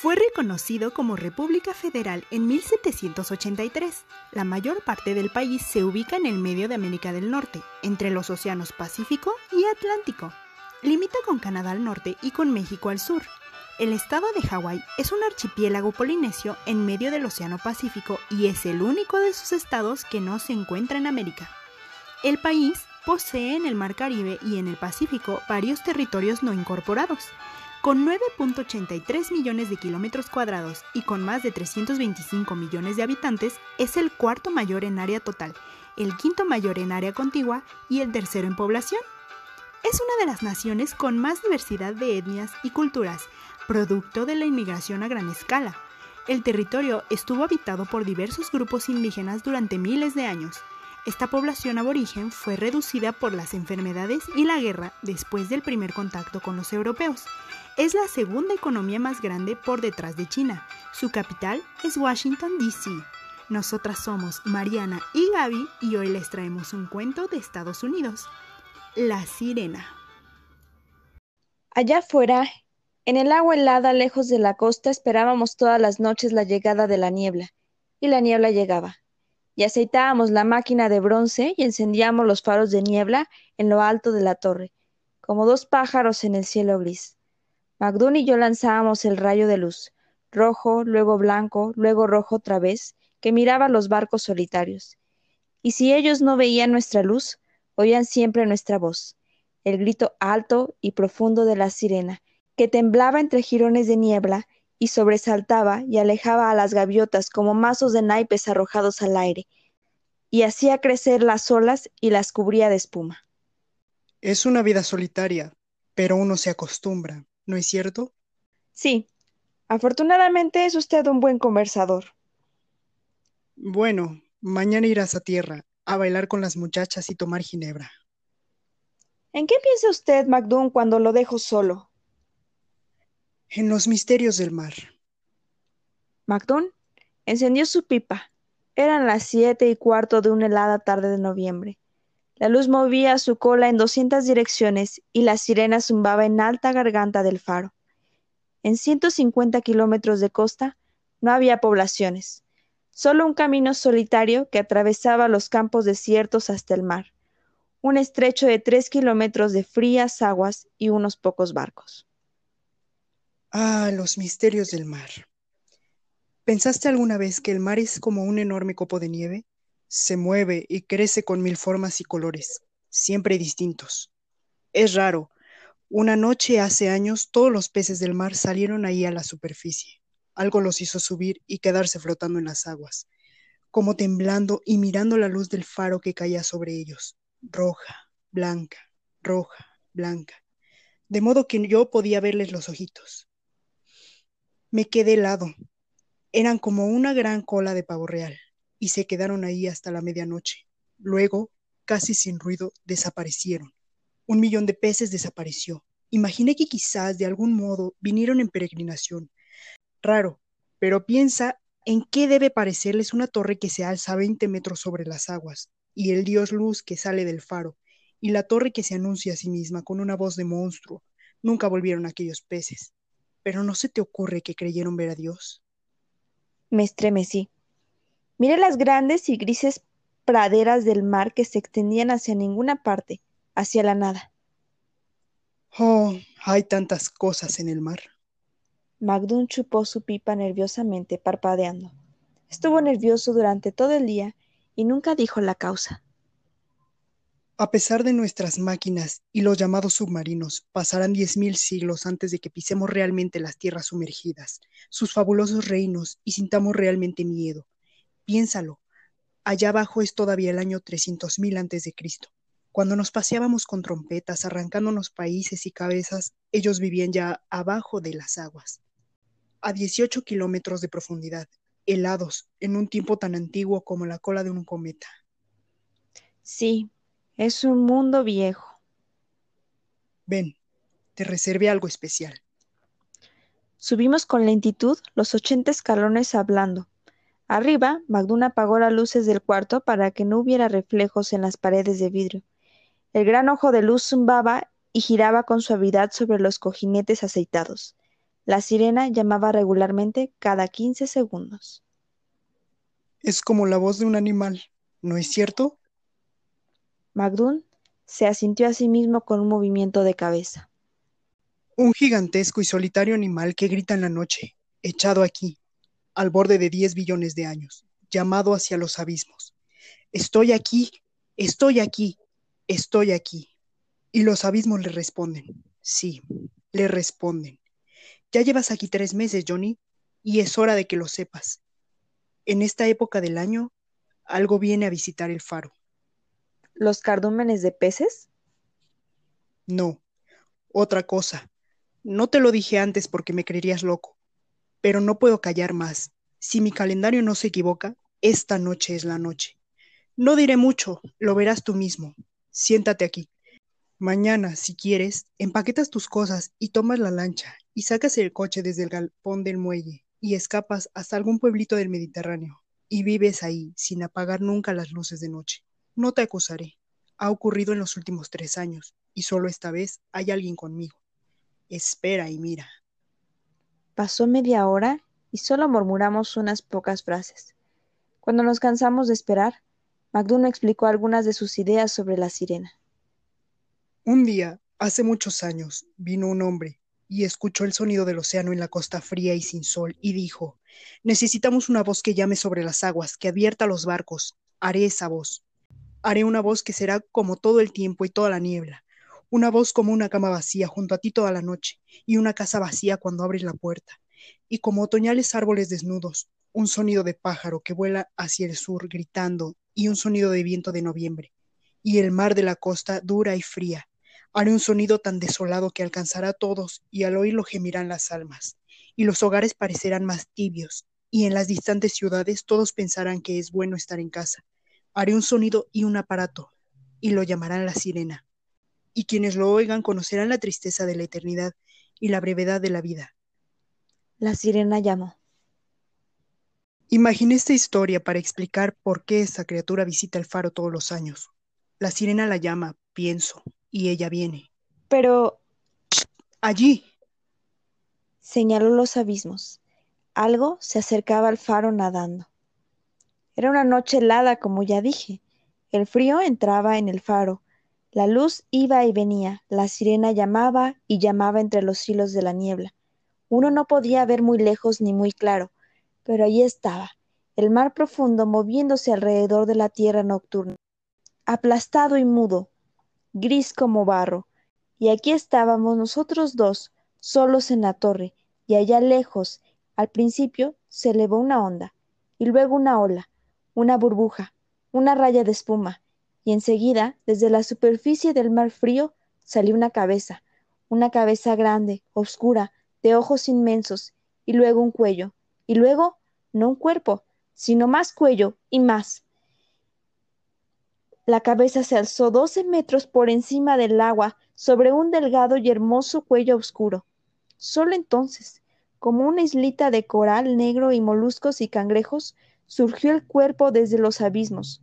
Fue reconocido como República Federal en 1783. La mayor parte del país se ubica en el medio de América del Norte, entre los océanos Pacífico y Atlántico. Limita con Canadá al norte y con México al sur. El estado de Hawái es un archipiélago polinesio en medio del Océano Pacífico y es el único de sus estados que no se encuentra en América. El país posee en el Mar Caribe y en el Pacífico varios territorios no incorporados. Con 9.83 millones de kilómetros cuadrados y con más de 325 millones de habitantes, es el cuarto mayor en área total, el quinto mayor en área contigua y el tercero en población. Es una de las naciones con más diversidad de etnias y culturas, producto de la inmigración a gran escala. El territorio estuvo habitado por diversos grupos indígenas durante miles de años. Esta población aborigen fue reducida por las enfermedades y la guerra después del primer contacto con los europeos. Es la segunda economía más grande por detrás de China. Su capital es Washington, D.C. Nosotras somos Mariana y Gaby y hoy les traemos un cuento de Estados Unidos. La sirena. Allá afuera, en el agua helada lejos de la costa, esperábamos todas las noches la llegada de la niebla, y la niebla llegaba. Y aceitábamos la máquina de bronce y encendíamos los faros de niebla en lo alto de la torre, como dos pájaros en el cielo gris. Magdún y yo lanzábamos el rayo de luz, rojo, luego blanco, luego rojo otra vez, que miraba los barcos solitarios. Y si ellos no veían nuestra luz, oían siempre nuestra voz, el grito alto y profundo de la sirena, que temblaba entre jirones de niebla y sobresaltaba y alejaba a las gaviotas como mazos de naipes arrojados al aire, y hacía crecer las olas y las cubría de espuma. Es una vida solitaria, pero uno se acostumbra, ¿no es cierto? Sí, afortunadamente es usted un buen conversador. Bueno, mañana irás a tierra, a bailar con las muchachas y tomar ginebra. ¿En qué piensa usted, Macdún, cuando lo dejo solo? En los misterios del mar. Macdún encendió su pipa. Eran las siete y cuarto de una helada tarde de noviembre. La luz movía su cola en doscientas direcciones y la sirena zumbaba en alta garganta del faro. En ciento cincuenta kilómetros de costa no había poblaciones, solo un camino solitario que atravesaba los campos desiertos hasta el mar, un estrecho de tres kilómetros de frías aguas y unos pocos barcos. Ah, los misterios del mar. ¿Pensaste alguna vez que el mar es como un enorme copo de nieve? Se mueve y crece con mil formas y colores, siempre distintos. Es raro. Una noche hace años todos los peces del mar salieron ahí a la superficie. Algo los hizo subir y quedarse flotando en las aguas, como temblando y mirando la luz del faro que caía sobre ellos, roja, blanca, roja, blanca, de modo que yo podía verles los ojitos. Me quedé helado. Eran como una gran cola de pavo real, y se quedaron ahí hasta la medianoche. Luego, casi sin ruido, desaparecieron. Un millón de peces desapareció. Imaginé que quizás de algún modo vinieron en peregrinación. Raro, pero piensa en qué debe parecerles una torre que se alza veinte metros sobre las aguas, y el dios luz que sale del faro, y la torre que se anuncia a sí misma con una voz de monstruo. Nunca volvieron aquellos peces. Pero ¿no se te ocurre que creyeron ver a Dios? Me estremecí. Miré las grandes y grises praderas del mar que se extendían hacia ninguna parte, hacia la nada. Oh, hay tantas cosas en el mar. Magdún chupó su pipa nerviosamente, parpadeando. Estuvo nervioso durante todo el día y nunca dijo la causa. A pesar de nuestras máquinas y los llamados submarinos, pasarán diez mil siglos antes de que pisemos realmente las tierras sumergidas, sus fabulosos reinos, y sintamos realmente miedo. Piénsalo, allá abajo es todavía el año trescientos mil antes de Cristo. Cuando nos paseábamos con trompetas, arrancándonos países y cabezas, ellos vivían ya abajo de las aguas, a dieciocho kilómetros de profundidad, helados, en un tiempo tan antiguo como la cola de un cometa. Sí, es un mundo viejo. Ven, te reservé algo especial. Subimos con lentitud los ochenta escalones hablando. Arriba, Magdún apagó las luces del cuarto para que no hubiera reflejos en las paredes de vidrio. El gran ojo de luz zumbaba y giraba con suavidad sobre los cojinetes aceitados. La sirena llamaba regularmente cada quince segundos. Es como la voz de un animal, ¿no es cierto? Magdún se asintió a sí mismo con un movimiento de cabeza. Un gigantesco y solitario animal que grita en la noche, echado aquí, al borde de diez billones de años, llamado hacia los abismos. Estoy aquí, estoy aquí, estoy aquí. Y los abismos le responden. Sí, le responden. Ya llevas aquí tres meses, Johnny, y es hora de que lo sepas. En esta época del año, algo viene a visitar el faro. ¿Los cardúmenes de peces? No, otra cosa. No te lo dije antes porque me creerías loco, pero no puedo callar más. Si mi calendario no se equivoca, esta noche es la noche. No diré mucho, lo verás tú mismo. Siéntate aquí. Mañana, si quieres, empaquetas tus cosas y tomas la lancha y sacas el coche desde el galpón del muelle y escapas hasta algún pueblito del Mediterráneo y vives ahí sin apagar nunca las luces de noche. No te acusaré. Ha ocurrido en los últimos tres años y solo esta vez hay alguien conmigo. Espera y mira. Pasó media hora y solo murmuramos unas pocas frases. Cuando nos cansamos de esperar, Magduno explicó algunas de sus ideas sobre la sirena. Un día, hace muchos años, vino un hombre y escuchó el sonido del océano en la costa fría y sin sol, y dijo, Necesitamos una voz que llame sobre las aguas, que advierta a los barcos. Haré esa voz. Haré una voz que será como todo el tiempo y toda la niebla, una voz como una cama vacía junto a ti toda la noche, y una casa vacía cuando abres la puerta, y como otoñales árboles desnudos, un sonido de pájaro que vuela hacia el sur gritando, y un sonido de viento de noviembre, y el mar de la costa dura y fría, Haré un sonido tan desolado que alcanzará a todos y al oírlo gemirán las almas, y los hogares parecerán más tibios, y en las distantes ciudades todos pensarán que es bueno estar en casa. Haré un sonido y un aparato, y lo llamarán la sirena. Y quienes lo oigan conocerán la tristeza de la eternidad y la brevedad de la vida. La sirena llamó. Imaginé esta historia para explicar por qué esta criatura visita el faro todos los años. La sirena la llama, pienso, y ella viene. Pero... Allí. Señaló los abismos. Algo se acercaba al faro nadando. Era una noche helada, como ya dije. El frío entraba en el faro. La luz iba y venía. La sirena llamaba y llamaba entre los hilos de la niebla. Uno no podía ver muy lejos ni muy claro, pero allí estaba, el mar profundo moviéndose alrededor de la tierra nocturna, aplastado y mudo, gris como barro, y aquí estábamos nosotros dos, solos en la torre, y allá lejos, al principio, se elevó una onda, y luego una ola, una burbuja, una raya de espuma, y enseguida, desde la superficie del mar frío, salió una cabeza, una cabeza grande, oscura, de ojos inmensos, y luego un cuello, y luego, no un cuerpo, sino más cuello y más, la cabeza se alzó doce metros por encima del agua sobre un delgado y hermoso cuello oscuro. Solo entonces, como una islita de coral negro y moluscos y cangrejos, surgió el cuerpo desde los abismos.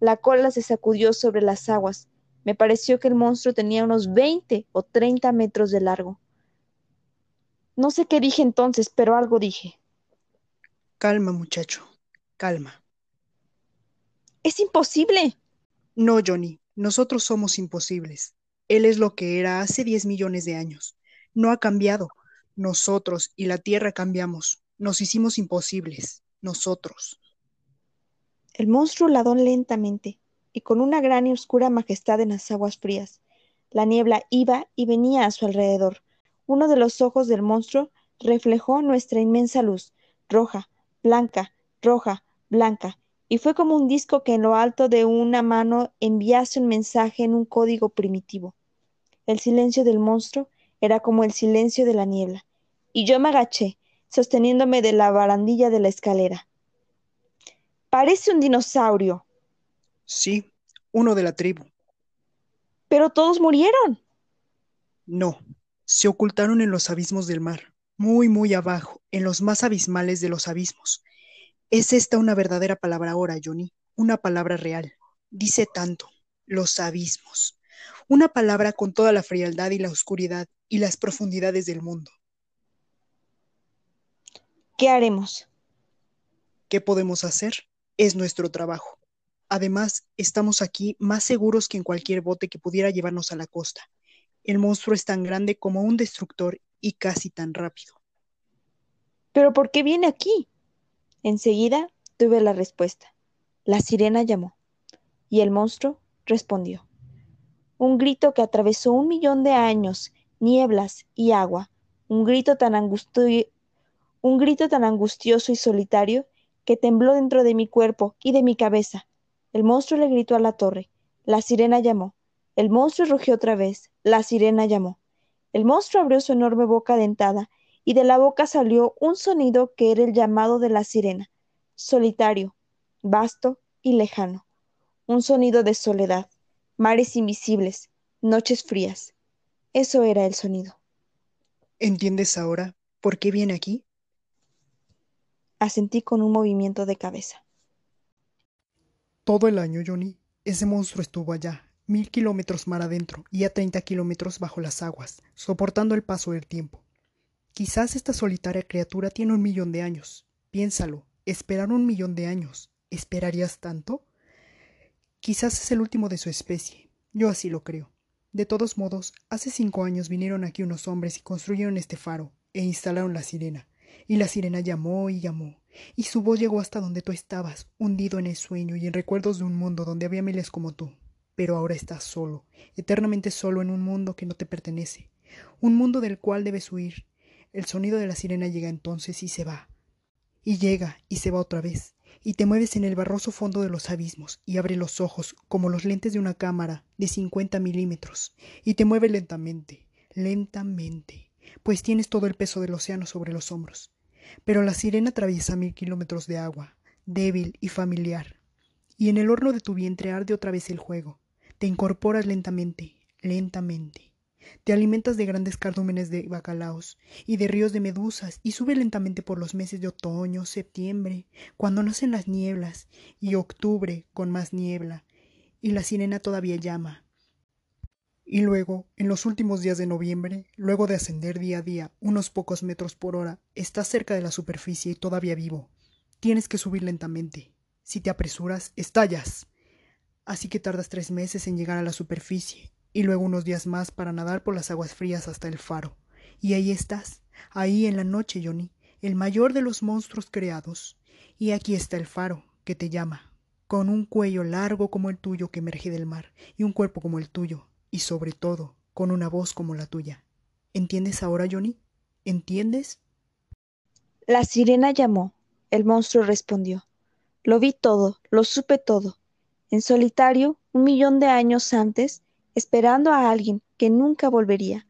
La cola se sacudió sobre las aguas. Me pareció que el monstruo tenía unos veinte o treinta metros de largo. No sé qué dije entonces, pero algo dije. Calma, muchacho, calma. Es imposible. No, Johnny, nosotros somos imposibles. Él es lo que era hace diez millones de años. No ha cambiado. Nosotros y la Tierra cambiamos. Nos hicimos imposibles. Nosotros. El monstruo ladó lentamente y con una gran y oscura majestad en las aguas frías. La niebla iba y venía a su alrededor. Uno de los ojos del monstruo reflejó nuestra inmensa luz, roja, blanca, roja, blanca, y fue como un disco que en lo alto de una mano enviase un mensaje en un código primitivo. El silencio del monstruo era como el silencio de la niebla, y yo me agaché, sosteniéndome de la barandilla de la escalera. Parece un dinosaurio. Sí, uno de la tribu. Pero todos murieron. No, se ocultaron en los abismos del mar, muy, muy abajo, en los más abismales de los abismos. Es esta una verdadera palabra ahora, Johnny, una palabra real. Dice tanto, los abismos. Una palabra con toda la frialdad y la oscuridad y las profundidades del mundo. ¿Qué haremos? ¿Qué podemos hacer? Es nuestro trabajo. Además, estamos aquí más seguros que en cualquier bote que pudiera llevarnos a la costa. El monstruo es tan grande como un destructor y casi tan rápido. ¿Pero por qué viene aquí? Enseguida tuve la respuesta. La sirena llamó y el monstruo respondió. Un grito que atravesó un millón de años, nieblas y agua, un grito tan un grito tan angustioso y solitario que tembló dentro de mi cuerpo y de mi cabeza. El monstruo le gritó a la torre. La sirena llamó. El monstruo rugió otra vez. La sirena llamó. El monstruo abrió su enorme boca dentada, y de la boca salió un sonido que era el llamado de la sirena, solitario, vasto y lejano. Un sonido de soledad, mares invisibles, noches frías. Eso era el sonido. ¿Entiendes ahora por qué viene aquí? Asentí con un movimiento de cabeza. Todo el año, Johnny, ese monstruo estuvo allá, mil kilómetros mar adentro y a treinta kilómetros bajo las aguas, soportando el paso del tiempo. Quizás esta solitaria criatura tiene un millón de años. Piénsalo, esperar un millón de años. ¿Esperarías tanto? Quizás es el último de su especie. Yo así lo creo. De todos modos, hace cinco años vinieron aquí unos hombres y construyeron este faro, e instalaron la sirena. Y la sirena llamó y llamó, y su voz llegó hasta donde tú estabas, hundido en el sueño y en recuerdos de un mundo donde había miles como tú. Pero ahora estás solo, eternamente solo en un mundo que no te pertenece, un mundo del cual debes huir. El sonido de la sirena llega entonces y se va, y llega y se va otra vez, y te mueves en el barroso fondo de los abismos, y abre los ojos como los lentes de una cámara de cincuenta milímetros, y te mueve lentamente, lentamente, pues tienes todo el peso del océano sobre los hombros. Pero la sirena atraviesa mil kilómetros de agua, débil y familiar. Y en el horno de tu vientre arde otra vez el juego. Te incorporas lentamente, lentamente. Te alimentas de grandes cardúmenes de bacalaos y de ríos de medusas y sube lentamente por los meses de otoño, septiembre, cuando nacen las nieblas, y octubre con más niebla, y la sirena todavía llama, y luego, en los últimos días de noviembre, luego de ascender día a día unos pocos metros por hora, estás cerca de la superficie y todavía vivo. Tienes que subir lentamente. Si te apresuras, estallas. Así que tardas tres meses en llegar a la superficie, y luego unos días más para nadar por las aguas frías hasta el faro. Y ahí estás, ahí en la noche, Johnny, el mayor de los monstruos creados. Y aquí está el faro, que te llama, con un cuello largo como el tuyo que emerge del mar, y un cuerpo como el tuyo, y sobre todo con una voz como la tuya. ¿Entiendes ahora, Johnny? ¿Entiendes? La sirena llamó. El monstruo respondió. Lo vi todo, lo supe todo. En solitario, un millón de años antes, esperando a alguien que nunca volvería.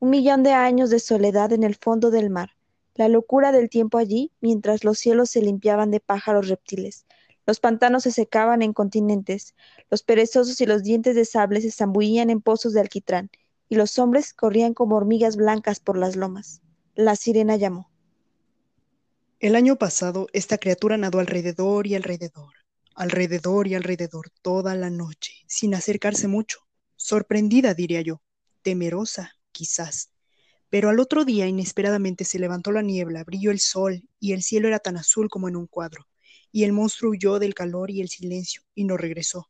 Un millón de años de soledad en el fondo del mar. La locura del tiempo allí, mientras los cielos se limpiaban de pájaros reptiles, los pantanos se secaban en continentes, los perezosos y los dientes de sable se zambullían en pozos de alquitrán, y los hombres corrían como hormigas blancas por las lomas. La sirena llamó. El año pasado esta criatura nadó alrededor y alrededor, alrededor y alrededor toda la noche, sin acercarse mucho, sorprendida, diría yo, temerosa, quizás. Pero al otro día inesperadamente se levantó la niebla, brilló el sol, y el cielo era tan azul como en un cuadro y el monstruo huyó del calor y el silencio y no regresó.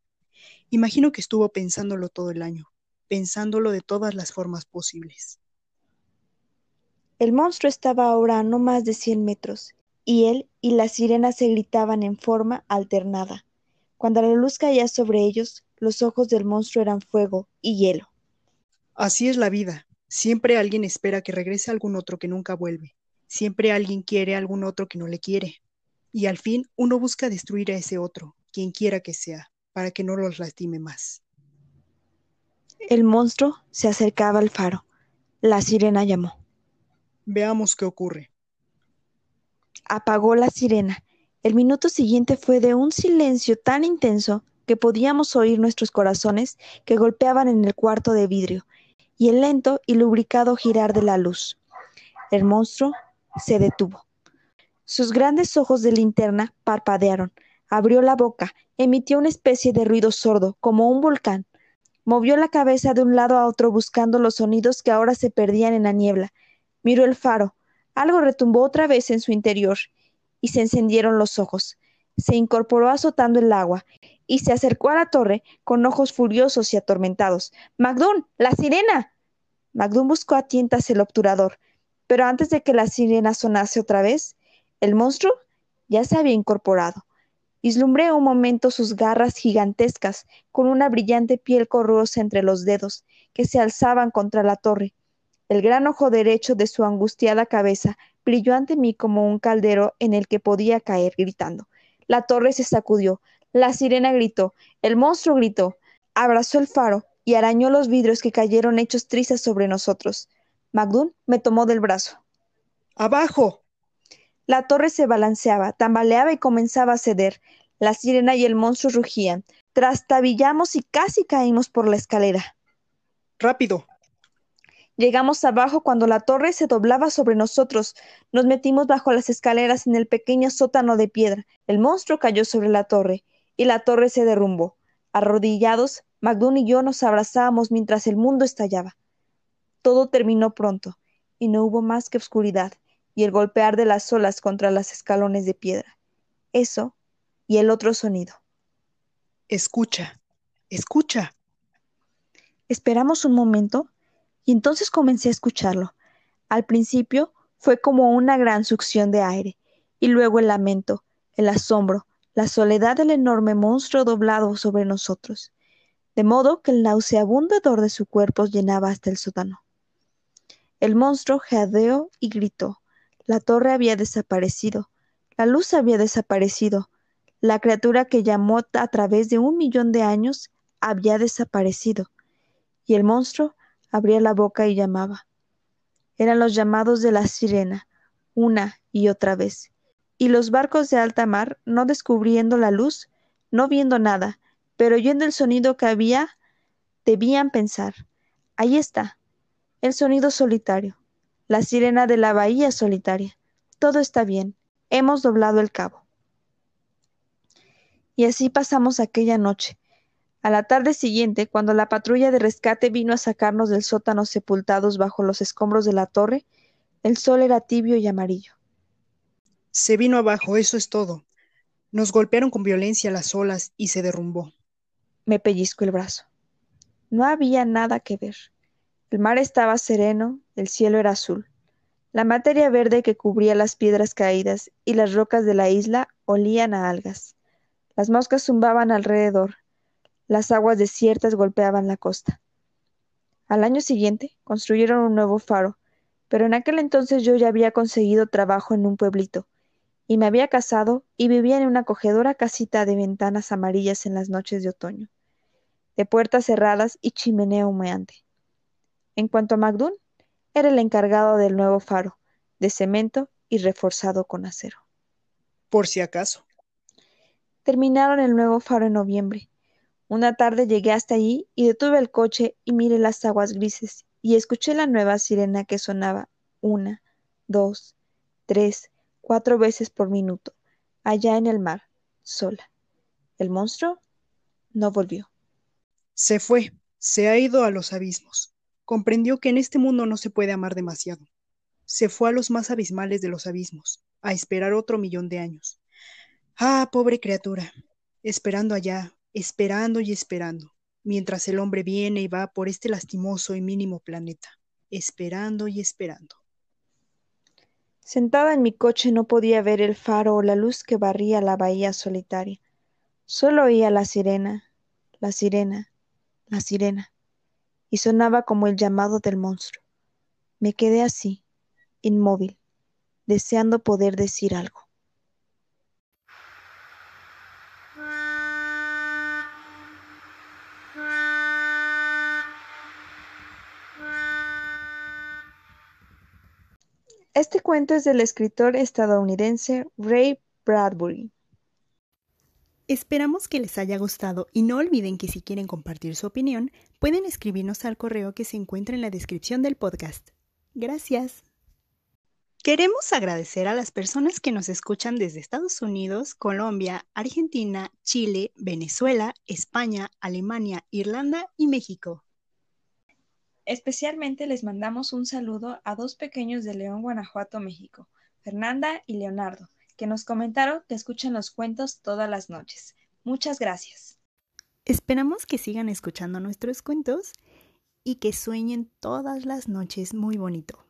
Imagino que estuvo pensándolo todo el año, pensándolo de todas las formas posibles. El monstruo estaba ahora a no más de cien metros, y él y la sirena se gritaban en forma alternada. Cuando la luz caía sobre ellos, los ojos del monstruo eran fuego y hielo. Así es la vida. Siempre alguien espera que regrese algún otro que nunca vuelve. Siempre alguien quiere a algún otro que no le quiere y al fin uno busca destruir a ese otro, quien quiera que sea, para que no los lastime más. El monstruo se acercaba al faro. La sirena llamó. Veamos qué ocurre. Apagó la sirena. El minuto siguiente fue de un silencio tan intenso que podíamos oír nuestros corazones que golpeaban en el cuarto de vidrio y el lento y lubricado girar de la luz. El monstruo se detuvo. Sus grandes ojos de linterna parpadearon, abrió la boca, emitió una especie de ruido sordo, como un volcán. Movió la cabeza de un lado a otro buscando los sonidos que ahora se perdían en la niebla. Miró el faro, Algo retumbó otra vez en su interior, y se encendieron los ojos. Se incorporó azotando el agua, y se acercó a la torre con ojos furiosos y atormentados. ¡Magdún! ¡La sirena! Magdún buscó a tientas el obturador, pero antes de que la sirena sonase otra vez, el monstruo ya se había incorporado. Vislumbré un momento sus garras gigantescas, con una brillante piel corrosa entre los dedos, que se alzaban contra la torre. El gran ojo derecho de su angustiada cabeza brilló ante mí como un caldero en el que podía caer, gritando. La torre se sacudió, la sirena gritó, el monstruo gritó, abrazó el faro y arañó los vidrios que cayeron hechos trizas sobre nosotros. Magdún me tomó del brazo. ¡Abajo! La torre se balanceaba, tambaleaba y comenzaba a ceder. La sirena y el monstruo rugían. Trastabillamos y casi caímos por la escalera. ¡Rápido! Llegamos abajo cuando la torre se doblaba sobre nosotros. Nos metimos bajo las escaleras en el pequeño sótano de piedra. El monstruo cayó sobre la torre y la torre se derrumbó. Arrodillados, Magdún y yo nos abrazábamos mientras el mundo estallaba. Todo terminó pronto, y no hubo más que oscuridad y el golpear de las olas contra los escalones de piedra. Eso y el otro sonido. Escucha, escucha. Esperamos un momento y entonces comencé a escucharlo. Al principio fue como una gran succión de aire, y luego el lamento, el asombro, la soledad del enorme monstruo doblado sobre nosotros, de modo que el nauseabundo hedor de su cuerpo llenaba hasta el sótano. El monstruo jadeó y gritó. La torre había desaparecido, la luz había desaparecido, la criatura que llamó a través de un millón de años había desaparecido, y el monstruo abría la boca y llamaba. Eran los llamados de la sirena, una y otra vez. Y los barcos de alta mar, no descubriendo la luz, no viendo nada, pero oyendo el sonido que había, debían pensar, ahí está, el sonido solitario, la sirena de la bahía solitaria. Todo está bien, hemos doblado el cabo. Y así pasamos aquella noche, a la tarde siguiente, cuando la patrulla de rescate vino a sacarnos del sótano sepultados bajo los escombros de la torre, el sol era tibio y amarillo. Se vino abajo, eso es todo. Nos golpearon con violencia las olas y se derrumbó. Me pellizco el brazo. No había nada que ver. El mar estaba sereno, el cielo era azul. La materia verde que cubría las piedras caídas y las rocas de la isla olían a algas. Las moscas zumbaban alrededor, las aguas desiertas golpeaban la costa. Al año siguiente construyeron un nuevo faro, pero en aquel entonces yo ya había conseguido trabajo en un pueblito, y me había casado y vivía en una acogedora casita de ventanas amarillas en las noches de otoño, de puertas cerradas y chimenea humeante. En cuanto a Magdún, era el encargado del nuevo faro, de cemento y reforzado con acero. Por si acaso. Terminaron el nuevo faro en noviembre, una tarde llegué hasta allí y detuve el coche y miré las aguas grises y escuché la nueva sirena que sonaba una, dos, tres, cuatro veces por minuto, allá en el mar, sola. El monstruo no volvió. Se fue, se ha ido a los abismos. Comprendió que en este mundo no se puede amar demasiado. Se fue a los más abismales de los abismos, a esperar otro millón de años. Ah, pobre criatura, esperando allá, esperando y esperando, mientras el hombre viene y va por este lastimoso y mínimo planeta, esperando y esperando. Sentada en mi coche no podía ver el faro o la luz que barría la bahía solitaria. Solo oía la sirena, la sirena, la sirena, y sonaba como el llamado del monstruo. Me quedé así, inmóvil, deseando poder decir algo. Este cuento es del escritor estadounidense Ray Bradbury. Esperamos que les haya gustado y no olviden que si quieren compartir su opinión, pueden escribirnos al correo que se encuentra en la descripción del podcast. Gracias. Queremos agradecer a las personas que nos escuchan desde Estados Unidos, Colombia, Argentina, Chile, Venezuela, España, Alemania, Irlanda y México. Especialmente les mandamos un saludo a dos pequeños de León, Guanajuato, México, Fernanda y Leonardo, que nos comentaron que escuchan los cuentos todas las noches. Muchas gracias. Esperamos que sigan escuchando nuestros cuentos y que sueñen todas las noches muy bonito.